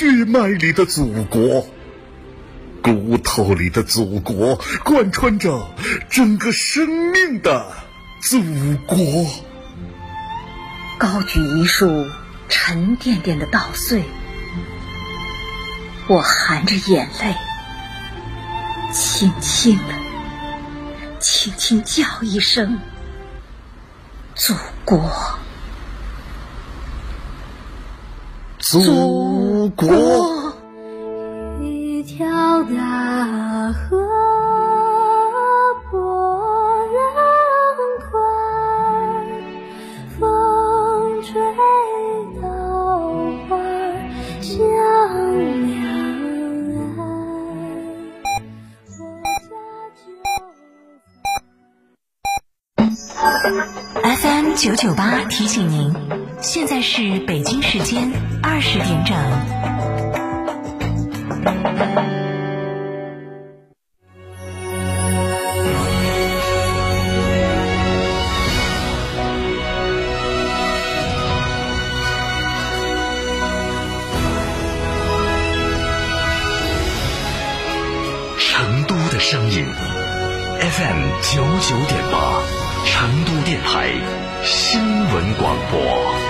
血脉里的祖国，骨头里的祖国，贯穿着整个生命的祖国。高举一束沉甸甸的稻穗，我含着眼泪，轻轻的、轻轻叫一声“祖国”。祖国，一条大河波浪宽，风吹稻花香两岸。我家就 FM 九九八提醒您，现在是北京时间二十点整。成都的声音，FM 九九点八，成都电台新闻广播。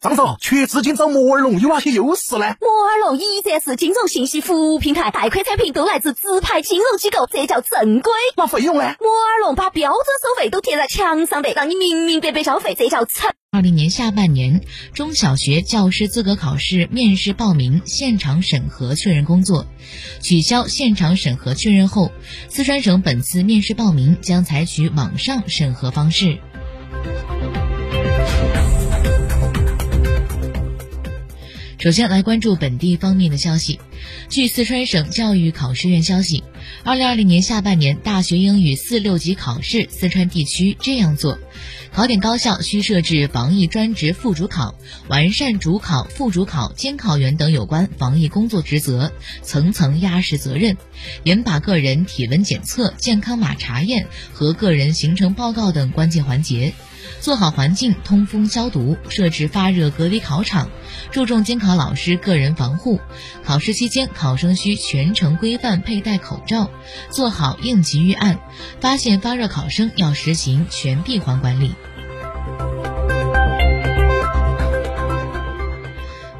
张总，缺资金找摩尔龙有哪些优势呢？摩尔龙一站式金融信息服务平台，贷款产品都来自直牌金融机构，这叫正规。那费用呢？摩尔龙把标准收费都贴在墙上的，让你明明白白消费，这叫诚。二零年下半年，中小学教师资格考试面试报名现场审核确认工作取消现场审核确认后，四川省本次面试报名将采取网上审核方式。首先来关注本地方面的消息。据四川省教育考试院消息，二零二零年下半年大学英语四六级考试，四川地区这样做：考点高校需设置防疫专职副主考，完善主考、副主考、监考员等有关防疫工作职责，层层压实责任，严把个人体温检测、健康码查验和个人行程报告等关键环节。做好环境通风消毒，设置发热隔离考场，注重监考老师个人防护。考试期间，考生需全程规范佩戴口罩，做好应急预案。发现发热考生，要实行全闭环管理。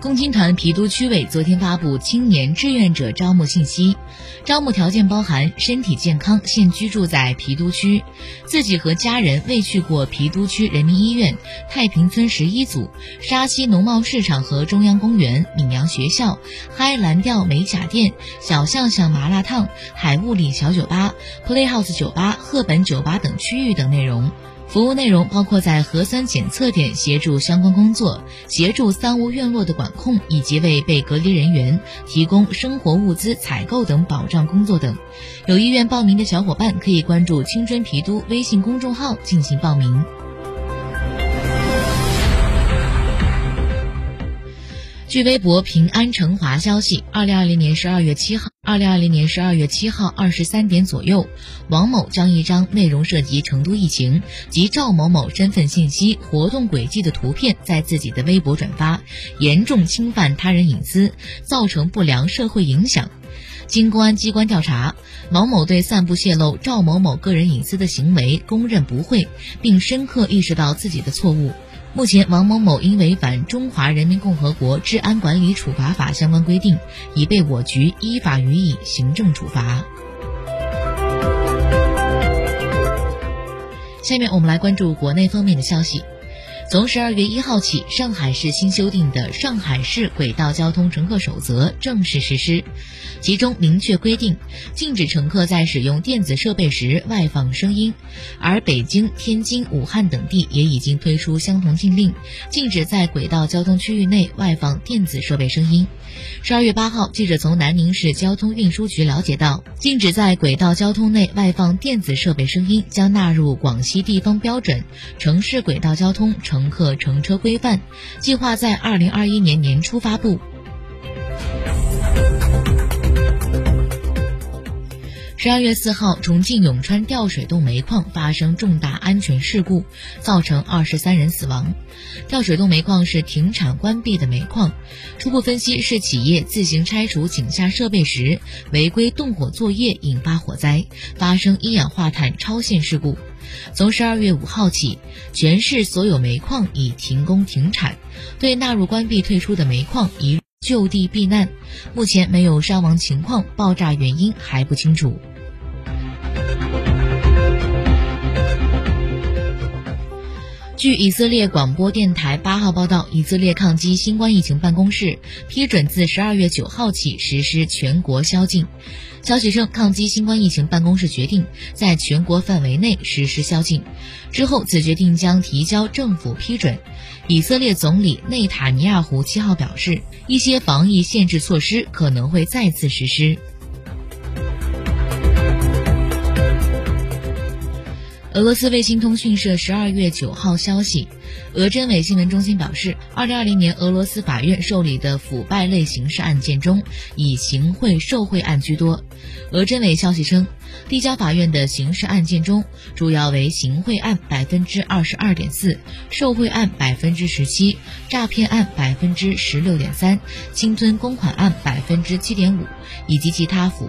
共青团郫都区委昨天发布青年志愿者招募信息，招募条件包含身体健康、现居住在郫都区，自己和家人未去过郫都区人民医院、太平村十一组、沙溪农贸市场和中央公园、闽阳学校、嗨蓝调美甲店、小巷巷麻辣烫、海物里小酒吧、Playhouse 酒吧、赫本酒吧等区域等内容。服务内容包括在核酸检测点协助相关工作，协助三无院落的管控，以及为被隔离人员提供生活物资采购等保障工作等。有意愿报名的小伙伴可以关注“青春皮都”微信公众号进行报名。据微博“平安成华”消息，二零二零年十二月七号，二零二零年十二月七号二十三点左右，王某将一张内容涉及成都疫情及赵某某身份信息、活动轨迹的图片在自己的微博转发，严重侵犯他人隐私，造成不良社会影响。经公安机关调查，王某对散布泄露赵某某个人隐私的行为供认不讳，并深刻意识到自己的错误。目前，王某某因违反《中华人民共和国治安管理处罚法》相关规定，已被我局依法予以行政处罚。下面我们来关注国内方面的消息。从十二月一号起，上海市新修订的《上海市轨道交通乘客守则》正式实施，其中明确规定，禁止乘客在使用电子设备时外放声音。而北京、天津、武汉等地也已经推出相同禁令，禁止在轨道交通区域内外放电子设备声音。十二月八号，记者从南宁市交通运输局了解到，禁止在轨道交通内外放电子设备声音将纳入广西地方标准《城市轨道交通乘客乘车规范》，计划在二零二一年年初发布。十二月四号，重庆永川吊水洞煤矿发生重大安全事故，造成二十三人死亡。吊水洞煤矿是停产关闭的煤矿，初步分析是企业自行拆除井下设备时违规动火作业引发火灾，发生一氧化碳超限事故。从十二月五号起，全市所有煤矿已停工停产，对纳入关闭退出的煤矿已就地避难。目前没有伤亡情况，爆炸原因还不清楚。据以色列广播电台八号报道，以色列抗击新冠疫情办公室批准自十二月九号起实施全国宵禁。消息称，抗击新冠疫情办公室决定在全国范围内实施宵禁，之后此决定将提交政府批准。以色列总理内塔尼亚胡七号表示，一些防疫限制措施可能会再次实施。俄罗斯卫星通讯社十二月九号消息，俄真伪新闻中心表示，二零二零年俄罗斯法院受理的腐败类刑事案件中，以行贿受贿案居多。俄真伪消息称，递交法院的刑事案件中，主要为行贿案百分之二十二点四，受贿案百分之十七，诈骗案百分之十六点三，侵吞公款案百分之七点五，以及其他腐。